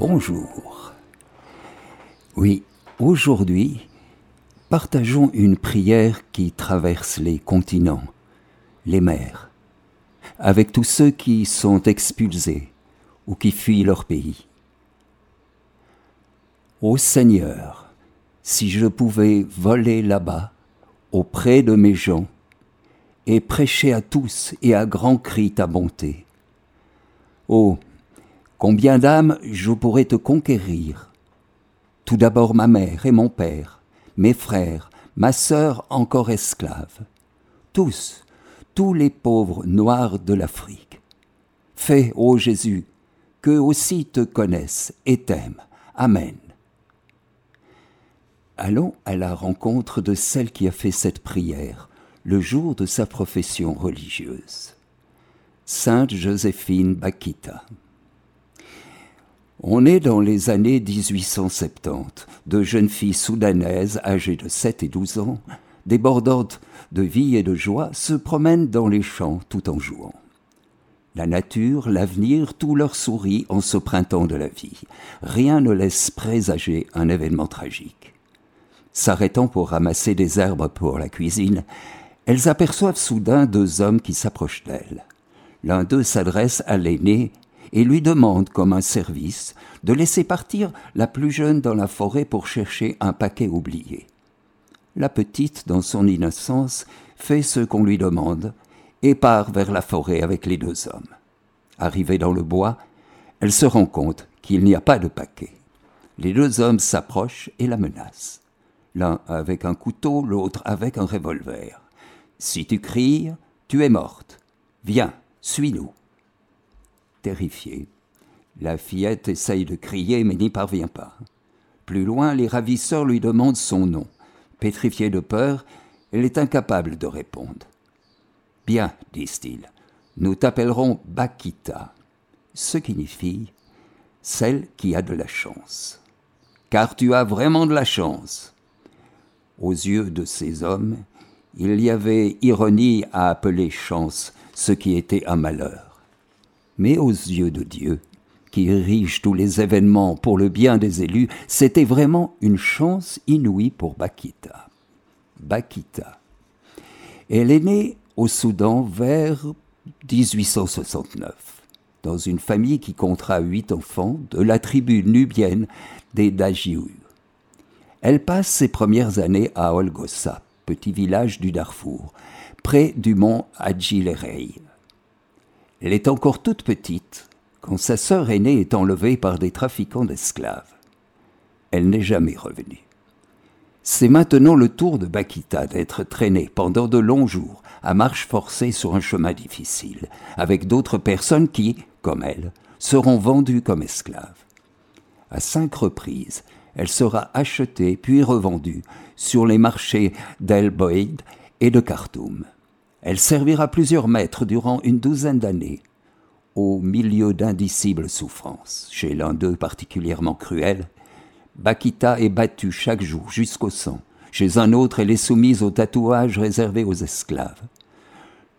Bonjour. Oui, aujourd'hui, partageons une prière qui traverse les continents, les mers, avec tous ceux qui sont expulsés ou qui fuient leur pays. Ô Seigneur, si je pouvais voler là-bas, auprès de mes gens, et prêcher à tous et à grands cris ta bonté. Oh, combien d'âmes je pourrais te conquérir? Tout d'abord ma mère et mon père, mes frères, ma sœur encore esclave, tous, tous les pauvres noirs de l'Afrique. Fais, ô Jésus, qu'eux aussi te connaissent et t'aiment. Amen. Allons à la rencontre de celle qui a fait cette prière le jour de sa profession religieuse. Sainte Joséphine Bakita. On est dans les années 1870. Deux jeunes filles soudanaises âgées de 7 et 12 ans, débordantes de vie et de joie, se promènent dans les champs tout en jouant. La nature, l'avenir, tout leur sourit en ce printemps de la vie. Rien ne laisse présager un événement tragique. S'arrêtant pour ramasser des herbes pour la cuisine, elles aperçoivent soudain deux hommes qui s'approchent d'elles. L'un d'eux s'adresse à l'aîné et lui demande, comme un service, de laisser partir la plus jeune dans la forêt pour chercher un paquet oublié. La petite, dans son innocence, fait ce qu'on lui demande et part vers la forêt avec les deux hommes. Arrivée dans le bois, elle se rend compte qu'il n'y a pas de paquet. Les deux hommes s'approchent et la menacent. L'un avec un couteau, l'autre avec un revolver. Si tu cries, tu es morte. Viens, suis-nous. Terrifiée, la fillette essaye de crier mais n'y parvient pas. Plus loin, les ravisseurs lui demandent son nom. Pétrifiée de peur, elle est incapable de répondre. Bien, disent-ils, nous t'appellerons Bakita, ce qui signifie celle qui a de la chance. Car tu as vraiment de la chance. Aux yeux de ces hommes, il y avait ironie à appeler chance ce qui était un malheur. Mais aux yeux de Dieu, qui érige tous les événements pour le bien des élus, c'était vraiment une chance inouïe pour Bakita. Bakita. Elle est née au Soudan vers 1869, dans une famille qui comptera huit enfants de la tribu nubienne des Dajiou. Elle passe ses premières années à Olgossa, petit village du Darfour, près du mont Adjilerei. Elle est encore toute petite quand sa sœur aînée est enlevée par des trafiquants d'esclaves. Elle n'est jamais revenue. C'est maintenant le tour de Bakita d'être traînée pendant de longs jours à marche forcée sur un chemin difficile, avec d'autres personnes qui, comme elle, seront vendues comme esclaves. À cinq reprises, elle sera achetée puis revendue sur les marchés d'El Boïd et de Khartoum. Elle servira plusieurs maîtres durant une douzaine d'années, au milieu d'indicibles souffrances. Chez l'un d'eux particulièrement cruel, Bakita est battue chaque jour jusqu'au sang. Chez un autre, elle est soumise aux tatouages réservés aux esclaves.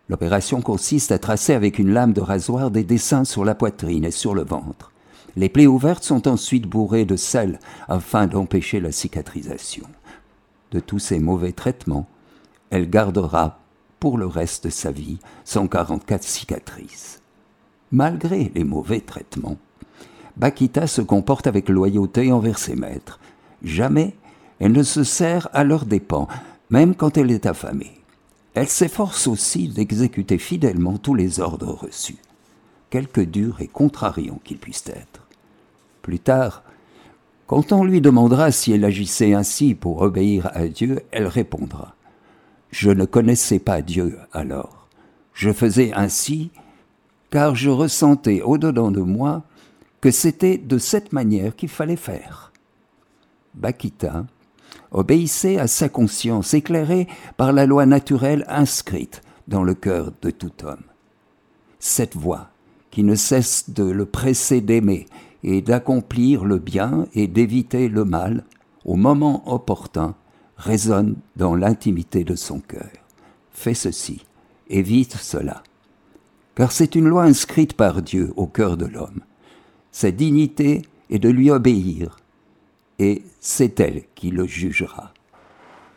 L'opération consiste à tracer avec une lame de rasoir des dessins sur la poitrine et sur le ventre. Les plaies ouvertes sont ensuite bourrées de sel afin d'empêcher la cicatrisation. De tous ces mauvais traitements, elle gardera pour le reste de sa vie 144 cicatrices. Malgré les mauvais traitements, Bakita se comporte avec loyauté envers ses maîtres. Jamais elle ne se sert à leurs dépens, même quand elle est affamée. Elle s'efforce aussi d'exécuter fidèlement tous les ordres reçus, quelque durs et contrariants qu'ils puissent être. Plus tard, quand on lui demandera si elle agissait ainsi pour obéir à Dieu, elle répondra Je ne connaissais pas Dieu alors. Je faisais ainsi car je ressentais au-dedans de moi que c'était de cette manière qu'il fallait faire. Bakita obéissait à sa conscience éclairée par la loi naturelle inscrite dans le cœur de tout homme. Cette voix, qui ne cesse de le presser d'aimer et d'accomplir le bien et d'éviter le mal au moment opportun, résonne dans l'intimité de son cœur. Fais ceci, évite cela. Car c'est une loi inscrite par Dieu au cœur de l'homme. Sa dignité et de lui obéir, et c'est elle qui le jugera.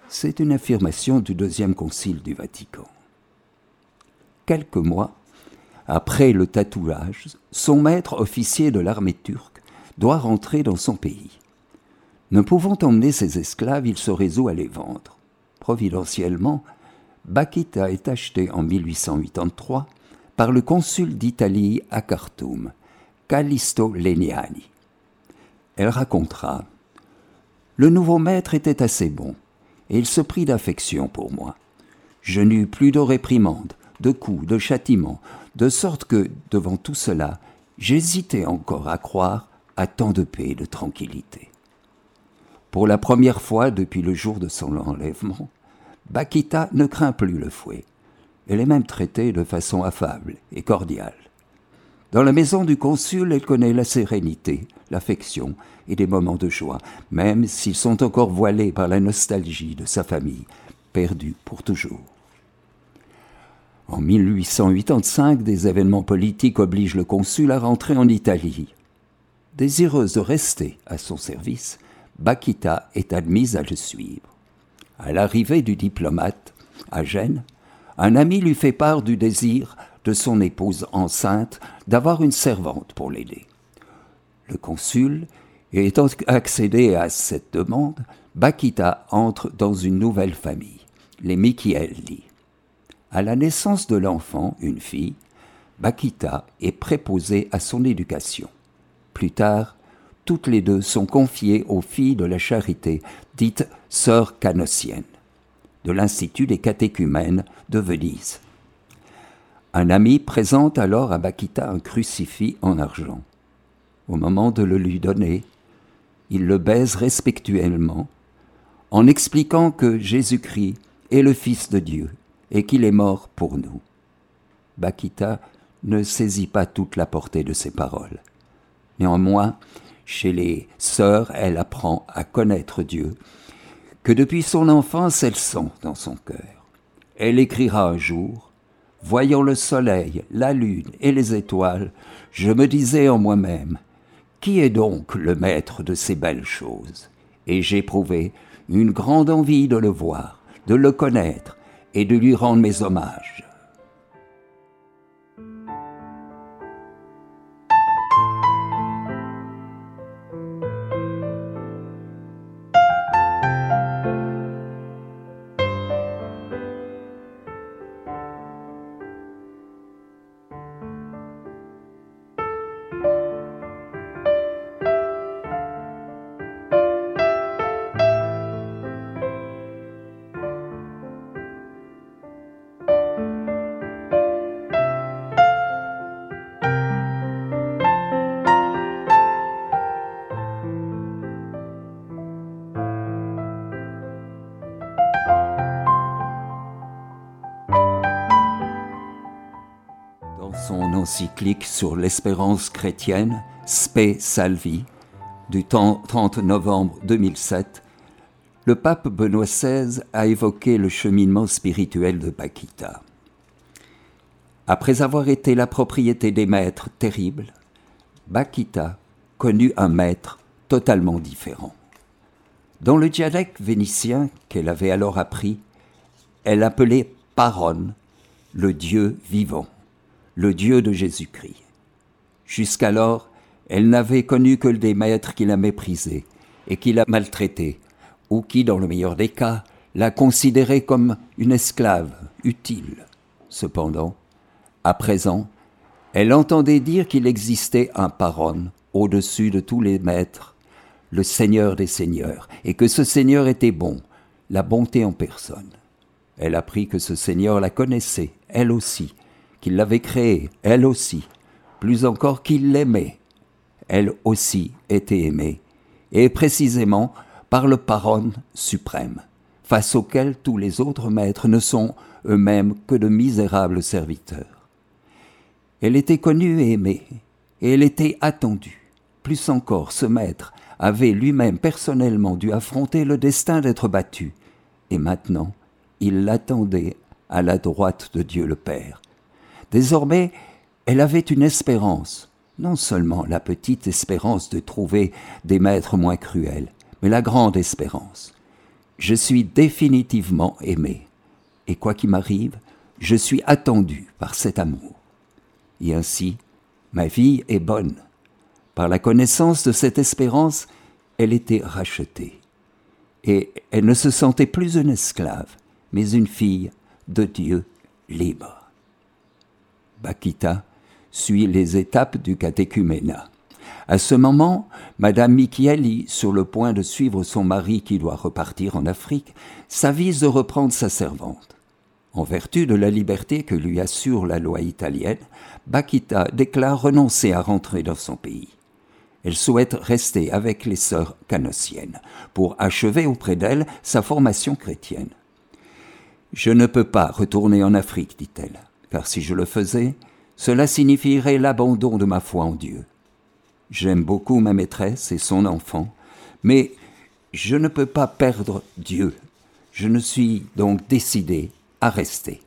C'est une affirmation du deuxième concile du Vatican. Quelques mois après le tatouage, son maître officier de l'armée turque doit rentrer dans son pays. Ne pouvant emmener ses esclaves, il se résout à les vendre. Providentiellement, Bakita est acheté en 1883 par le consul d'Italie à Khartoum, Callisto Leniani. Elle racontera Le nouveau maître était assez bon, et il se prit d'affection pour moi. Je n'eus plus de réprimandes, de coups, de châtiments, de sorte que, devant tout cela, j'hésitais encore à croire à tant de paix et de tranquillité. Pour la première fois depuis le jour de son enlèvement, Bakita ne craint plus le fouet. Elle est même traitée de façon affable et cordiale. Dans la maison du consul, elle connaît la sérénité, l'affection et des moments de joie, même s'ils sont encore voilés par la nostalgie de sa famille, perdue pour toujours. En 1885, des événements politiques obligent le consul à rentrer en Italie. Désireuse de rester à son service, Bakita est admise à le suivre. À l'arrivée du diplomate à Gênes, un ami lui fait part du désir de son épouse enceinte d'avoir une servante pour l'aider. Le consul ayant accédé à cette demande, Bakita entre dans une nouvelle famille, les Michielli. À la naissance de l'enfant, une fille, Bakita est préposée à son éducation. Plus tard, toutes les deux sont confiées aux filles de la charité, dites sœurs canossiennes, de l'Institut des catéchumènes de Venise. Un ami présente alors à Bakita un crucifix en argent. Au moment de le lui donner, il le baise respectuellement, en expliquant que Jésus-Christ est le Fils de Dieu et qu'il est mort pour nous. Bakita ne saisit pas toute la portée de ces paroles. Néanmoins, chez les sœurs, elle apprend à connaître Dieu, que depuis son enfance elle sent dans son cœur. Elle écrira un jour, Voyant le soleil, la lune et les étoiles, je me disais en moi-même, Qui est donc le maître de ces belles choses? Et j'éprouvai une grande envie de le voir, de le connaître et de lui rendre mes hommages. Encyclique sur l'espérance chrétienne, Spe Salvi, du 30 novembre 2007, le pape Benoît XVI a évoqué le cheminement spirituel de Paquita. Après avoir été la propriété des maîtres terribles, Bakita connut un maître totalement différent. Dans le dialecte vénitien qu'elle avait alors appris, elle appelait Paron, le Dieu vivant le Dieu de Jésus-Christ. Jusqu'alors, elle n'avait connu que des maîtres qui la méprisaient et qui la maltraitaient, ou qui, dans le meilleur des cas, la considéraient comme une esclave utile. Cependant, à présent, elle entendait dire qu'il existait un paron au-dessus de tous les maîtres, le Seigneur des Seigneurs, et que ce Seigneur était bon, la bonté en personne. Elle apprit que ce Seigneur la connaissait, elle aussi, qu'il l'avait créée, elle aussi, plus encore qu'il l'aimait. Elle aussi était aimée, et précisément par le Paron suprême, face auquel tous les autres maîtres ne sont eux-mêmes que de misérables serviteurs. Elle était connue et aimée, et elle était attendue. Plus encore, ce maître avait lui-même personnellement dû affronter le destin d'être battu, et maintenant il l'attendait à la droite de Dieu le Père, Désormais, elle avait une espérance, non seulement la petite espérance de trouver des maîtres moins cruels, mais la grande espérance. Je suis définitivement aimé, et quoi qu'il m'arrive, je suis attendu par cet amour. Et ainsi, ma vie est bonne. Par la connaissance de cette espérance, elle était rachetée. Et elle ne se sentait plus une esclave, mais une fille de Dieu libre. Bakita suit les étapes du catéchuménat. À ce moment, Madame Michieli, sur le point de suivre son mari qui doit repartir en Afrique, s'avise de reprendre sa servante. En vertu de la liberté que lui assure la loi italienne, Bakita déclare renoncer à rentrer dans son pays. Elle souhaite rester avec les sœurs canossiennes pour achever auprès d'elles sa formation chrétienne. Je ne peux pas retourner en Afrique, dit-elle, car si je le faisais, cela signifierait l'abandon de ma foi en Dieu. J'aime beaucoup ma maîtresse et son enfant, mais je ne peux pas perdre Dieu. Je ne suis donc décidé à rester.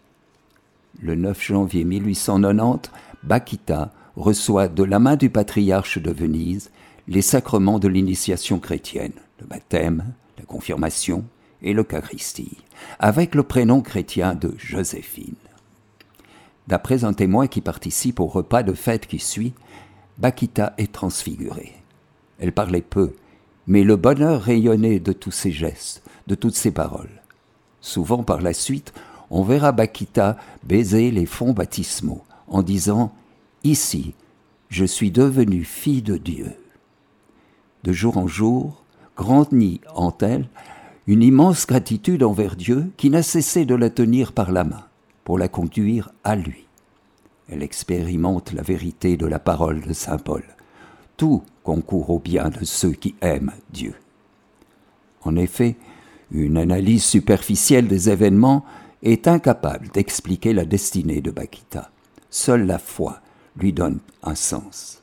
Le 9 janvier 1890, Bakita reçoit de la main du patriarche de Venise les sacrements de l'initiation chrétienne, le baptême, la confirmation et l'Eucharistie, avec le prénom chrétien de Joséphine. D'après un témoin qui participe au repas de fête qui suit, Bakita est transfigurée. Elle parlait peu, mais le bonheur rayonnait de tous ses gestes, de toutes ses paroles. Souvent par la suite, on verra Bakita baiser les fonds baptismaux en disant Ici, je suis devenue fille de Dieu. De jour en jour, grandit en elle une immense gratitude envers Dieu qui n'a cessé de la tenir par la main pour la conduire à lui. Elle expérimente la vérité de la parole de Saint Paul. Tout concourt au bien de ceux qui aiment Dieu. En effet, une analyse superficielle des événements est incapable d'expliquer la destinée de Bakita. Seule la foi lui donne un sens.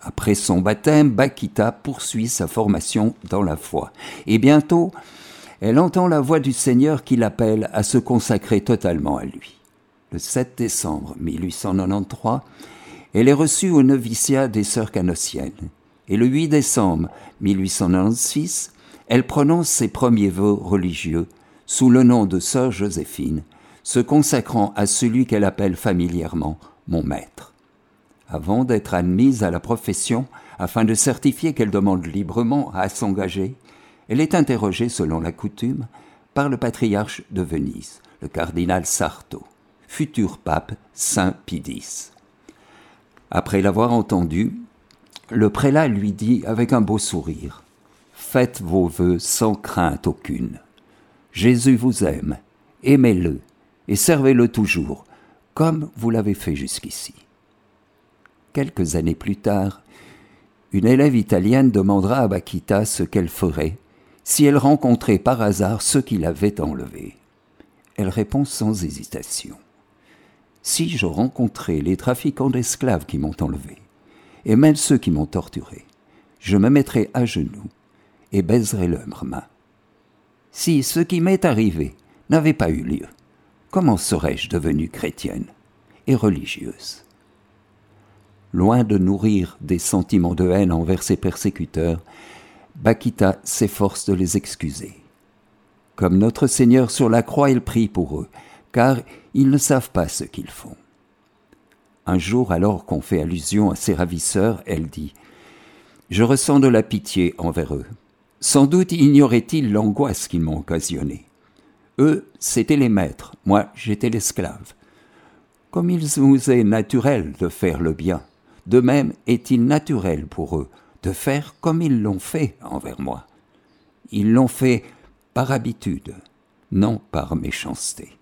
Après son baptême, Bakita poursuit sa formation dans la foi. Et bientôt, elle entend la voix du Seigneur qui l'appelle à se consacrer totalement à lui. Le 7 décembre 1893, elle est reçue au noviciat des Sœurs Canossiennes. Et le 8 décembre 1896, elle prononce ses premiers vœux religieux sous le nom de Sœur Joséphine, se consacrant à celui qu'elle appelle familièrement mon maître. Avant d'être admise à la profession, afin de certifier qu'elle demande librement à s'engager, elle est interrogée, selon la coutume, par le patriarche de Venise, le cardinal Sarto, futur pape Saint Pie. Après l'avoir entendu, le prélat lui dit avec un beau sourire Faites vos vœux sans crainte aucune. Jésus vous aime, aimez-le et servez-le toujours, comme vous l'avez fait jusqu'ici. Quelques années plus tard, une élève italienne demandera à Bakita ce qu'elle ferait si elle rencontrait par hasard ceux qui l'avaient enlevé. Elle répond sans hésitation. Si je rencontrais les trafiquants d'esclaves qui m'ont enlevé, et même ceux qui m'ont torturé, je me mettrais à genoux et baiserais leurs mains. Si ce qui m'est arrivé n'avait pas eu lieu, comment serais-je devenue chrétienne et religieuse? Loin de nourrir des sentiments de haine envers ses persécuteurs, Bakita s'efforce de les excuser. Comme notre Seigneur sur la croix, il prie pour eux, car ils ne savent pas ce qu'ils font. Un jour, alors qu'on fait allusion à ses ravisseurs, elle dit Je ressens de la pitié envers eux. Sans doute ignoraient-ils l'angoisse qu'ils m'ont occasionnée. Eux, c'étaient les maîtres, moi, j'étais l'esclave. Comme il vous est naturel de faire le bien, de même est-il naturel pour eux de faire comme ils l'ont fait envers moi. Ils l'ont fait par habitude, non par méchanceté.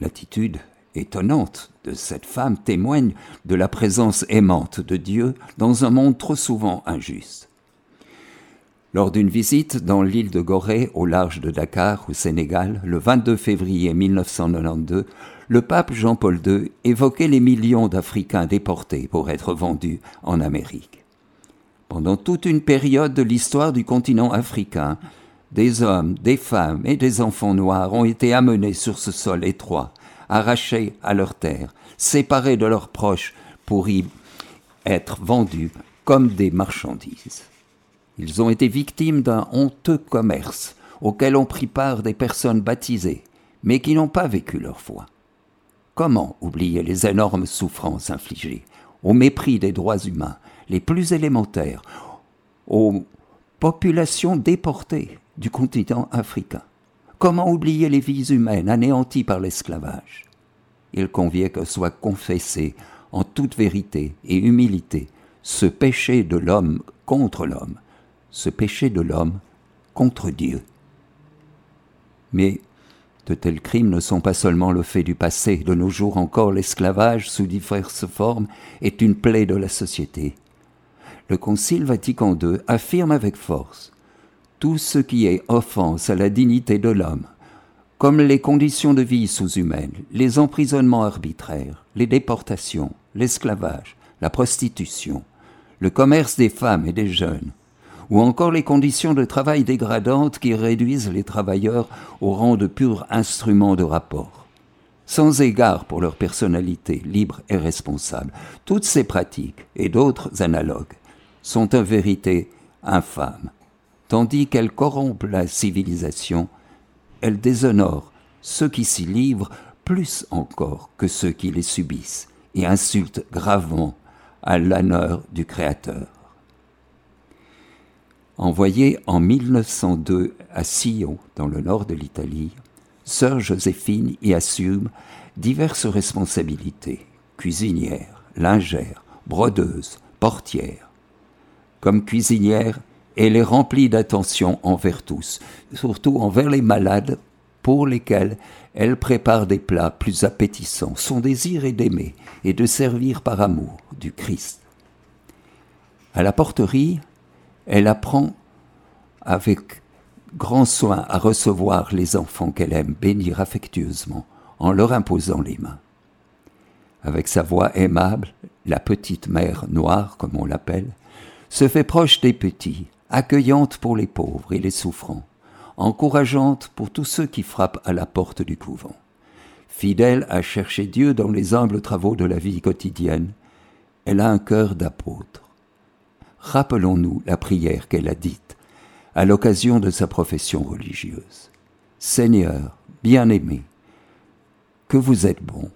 L'attitude étonnante de cette femme témoigne de la présence aimante de Dieu dans un monde trop souvent injuste. Lors d'une visite dans l'île de Gorée, au large de Dakar, au Sénégal, le 22 février 1992, le pape Jean-Paul II évoquait les millions d'Africains déportés pour être vendus en Amérique. Pendant toute une période de l'histoire du continent africain, des hommes, des femmes et des enfants noirs ont été amenés sur ce sol étroit, arrachés à leur terre, séparés de leurs proches pour y être vendus comme des marchandises. Ils ont été victimes d'un honteux commerce auquel ont pris part des personnes baptisées, mais qui n'ont pas vécu leur foi. Comment oublier les énormes souffrances infligées, au mépris des droits humains les plus élémentaires, aux populations déportées du continent africain Comment oublier les vies humaines anéanties par l'esclavage? Il convient que soit confessé en toute vérité et humilité ce péché de l'homme contre l'homme, ce péché de l'homme contre Dieu. Mais de tels crimes ne sont pas seulement le fait du passé. De nos jours encore, l'esclavage, sous diverses formes, est une plaie de la société. Le Concile Vatican II affirme avec force tout ce qui est offense à la dignité de l'homme, comme les conditions de vie sous-humaines, les emprisonnements arbitraires, les déportations, l'esclavage, la prostitution, le commerce des femmes et des jeunes, ou encore les conditions de travail dégradantes qui réduisent les travailleurs au rang de purs instruments de rapport. Sans égard pour leur personnalité libre et responsable, toutes ces pratiques et d'autres analogues sont en vérité infâmes. Tandis qu'elles corrompent la civilisation, elles déshonorent ceux qui s'y livrent plus encore que ceux qui les subissent et insultent gravement à l'honneur du Créateur. Envoyée en 1902 à Sion, dans le nord de l'Italie, sœur Joséphine y assume diverses responsabilités cuisinière, lingère, brodeuse, portière. Comme cuisinière, elle est remplie d'attention envers tous, surtout envers les malades pour lesquels elle prépare des plats plus appétissants. Son désir est d'aimer et de servir par amour du Christ. À la porterie, elle apprend avec grand soin à recevoir les enfants qu'elle aime bénir affectueusement en leur imposant les mains. Avec sa voix aimable, la petite mère noire, comme on l'appelle, se fait proche des petits, accueillante pour les pauvres et les souffrants, encourageante pour tous ceux qui frappent à la porte du couvent. Fidèle à chercher Dieu dans les humbles travaux de la vie quotidienne, elle a un cœur d'apôtre rappelons-nous la prière qu'elle a dite à l'occasion de sa profession religieuse. Seigneur, bien-aimé, que vous êtes bon.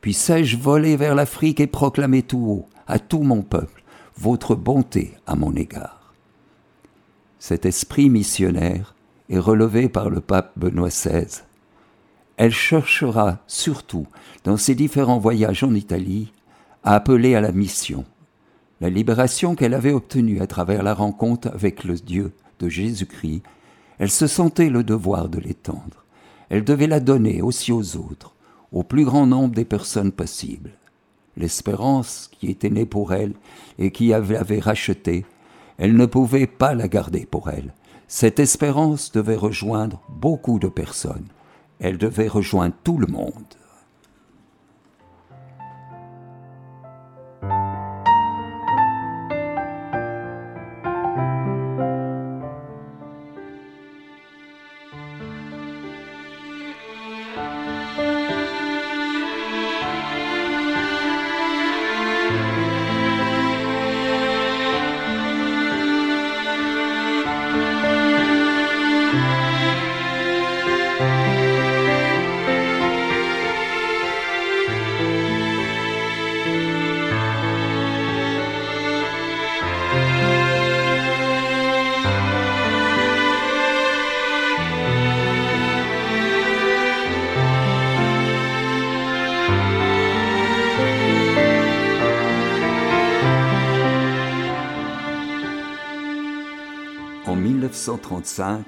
Puissais-je voler vers l'Afrique et proclamer tout haut, à tout mon peuple, votre bonté à mon égard. Cet esprit missionnaire est relevé par le pape Benoît XVI. Elle cherchera surtout, dans ses différents voyages en Italie, à appeler à la mission, la libération qu'elle avait obtenue à travers la rencontre avec le Dieu de Jésus-Christ, elle se sentait le devoir de l'étendre. Elle devait la donner aussi aux autres, au plus grand nombre des personnes possibles. L'espérance qui était née pour elle et qui avait racheté, elle ne pouvait pas la garder pour elle. Cette espérance devait rejoindre beaucoup de personnes. Elle devait rejoindre tout le monde. 1935,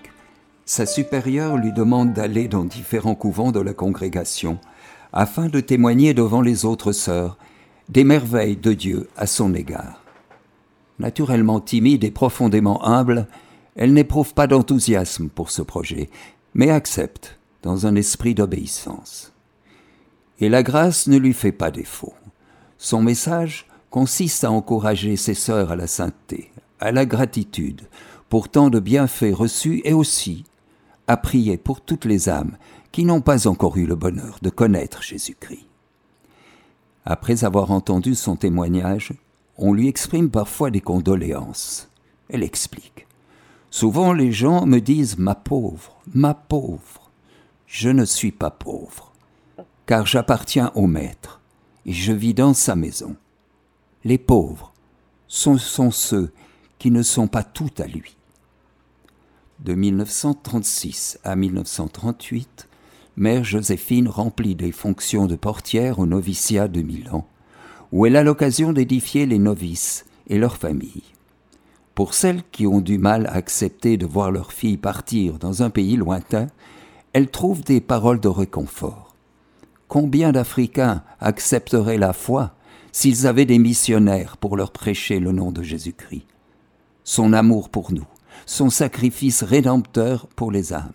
sa supérieure lui demande d'aller dans différents couvents de la congrégation afin de témoigner devant les autres sœurs des merveilles de Dieu à son égard. Naturellement timide et profondément humble, elle n'éprouve pas d'enthousiasme pour ce projet, mais accepte dans un esprit d'obéissance. Et la grâce ne lui fait pas défaut. Son message consiste à encourager ses sœurs à la sainteté, à la gratitude, pour tant de bienfaits reçus et aussi à prier pour toutes les âmes qui n'ont pas encore eu le bonheur de connaître Jésus-Christ. Après avoir entendu son témoignage, on lui exprime parfois des condoléances. Elle explique. Souvent les gens me disent ma pauvre, ma pauvre. Je ne suis pas pauvre, car j'appartiens au Maître et je vis dans sa maison. Les pauvres sont, sont ceux qui ne sont pas tout à lui. De 1936 à 1938, Mère Joséphine remplit des fonctions de portière au noviciat de Milan, où elle a l'occasion d'édifier les novices et leurs familles. Pour celles qui ont du mal à accepter de voir leur fille partir dans un pays lointain, elle trouve des paroles de réconfort. Combien d'Africains accepteraient la foi s'ils avaient des missionnaires pour leur prêcher le nom de Jésus-Christ? Son amour pour nous, son sacrifice rédempteur pour les âmes.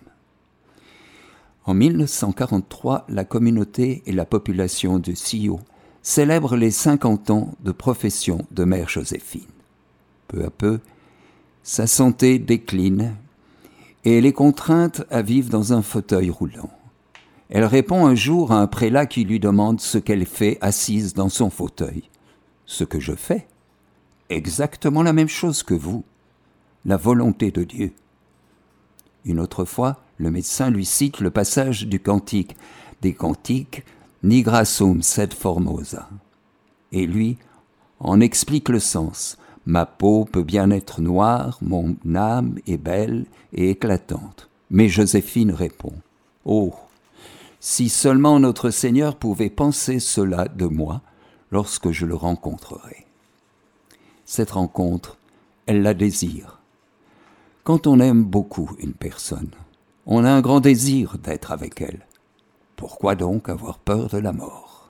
En 1943, la communauté et la population de Sio célèbrent les 50 ans de profession de Mère Joséphine. Peu à peu, sa santé décline et elle est contrainte à vivre dans un fauteuil roulant. Elle répond un jour à un prélat qui lui demande ce qu'elle fait assise dans son fauteuil. Ce que je fais Exactement la même chose que vous. La volonté de Dieu. Une autre fois, le médecin lui cite le passage du cantique des cantiques Nigra sum sed formosa. Et lui en explique le sens. Ma peau peut bien être noire, mon âme est belle et éclatante. Mais Joséphine répond Oh, si seulement notre Seigneur pouvait penser cela de moi lorsque je le rencontrerai. Cette rencontre, elle la désire. Quand on aime beaucoup une personne, on a un grand désir d'être avec elle. Pourquoi donc avoir peur de la mort?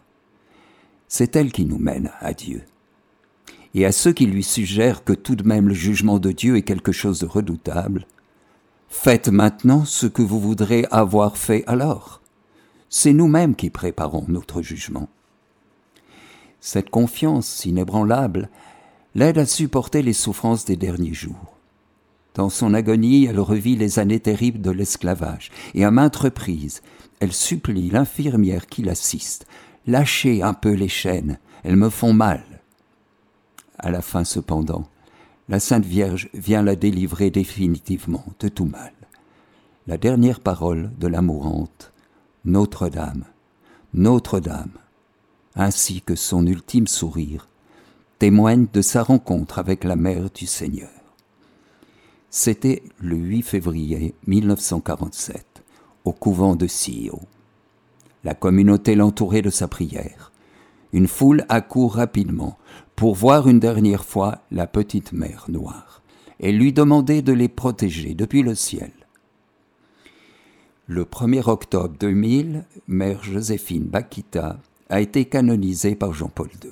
C'est elle qui nous mène à Dieu. Et à ceux qui lui suggèrent que tout de même le jugement de Dieu est quelque chose de redoutable, faites maintenant ce que vous voudrez avoir fait alors c'est nous-mêmes qui préparons notre jugement. Cette confiance inébranlable l'aide à supporter les souffrances des derniers jours. Dans son agonie, elle revit les années terribles de l'esclavage, et à maintes reprises, elle supplie l'infirmière qui l'assiste. Lâchez un peu les chaînes, elles me font mal. À la fin, cependant, la Sainte Vierge vient la délivrer définitivement de tout mal. La dernière parole de la mourante notre-Dame, Notre-Dame, ainsi que son ultime sourire, témoignent de sa rencontre avec la mère du Seigneur. C'était le 8 février 1947, au couvent de Sio. La communauté l'entourait de sa prière. Une foule accourt rapidement pour voir une dernière fois la petite mère noire et lui demander de les protéger depuis le ciel. Le 1er octobre 2000, Mère Joséphine Bakita a été canonisée par Jean-Paul II.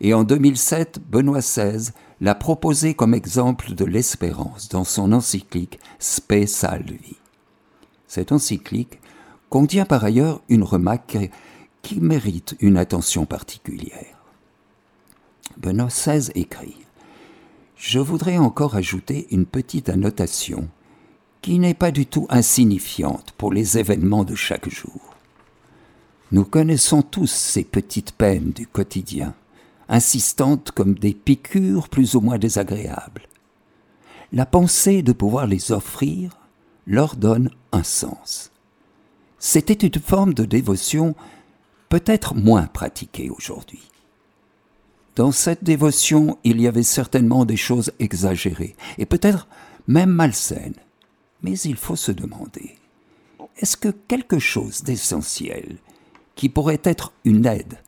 Et en 2007, Benoît XVI l'a proposée comme exemple de l'espérance dans son encyclique Spe Salvi. Cette encyclique contient par ailleurs une remarque qui mérite une attention particulière. Benoît XVI écrit Je voudrais encore ajouter une petite annotation qui n'est pas du tout insignifiante pour les événements de chaque jour. Nous connaissons tous ces petites peines du quotidien, insistantes comme des piqûres plus ou moins désagréables. La pensée de pouvoir les offrir leur donne un sens. C'était une forme de dévotion peut-être moins pratiquée aujourd'hui. Dans cette dévotion, il y avait certainement des choses exagérées et peut-être même malsaines. Mais il faut se demander, est-ce que quelque chose d'essentiel, qui pourrait être une aide,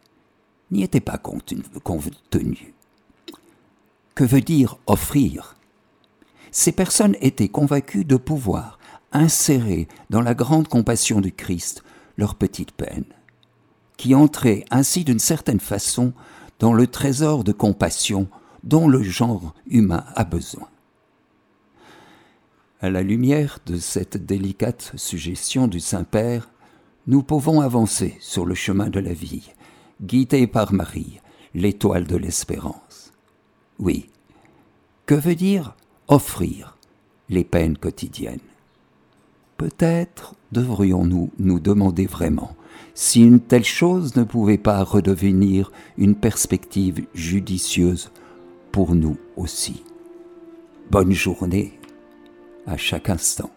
n'y était pas contenu Que veut dire offrir? Ces personnes étaient convaincues de pouvoir insérer dans la grande compassion du Christ leur petite peine, qui entrait ainsi d'une certaine façon dans le trésor de compassion dont le genre humain a besoin. À la lumière de cette délicate suggestion du Saint-Père, nous pouvons avancer sur le chemin de la vie, guidés par Marie, l'étoile de l'espérance. Oui, que veut dire offrir les peines quotidiennes? Peut-être devrions-nous nous demander vraiment si une telle chose ne pouvait pas redevenir une perspective judicieuse pour nous aussi. Bonne journée à chaque instant.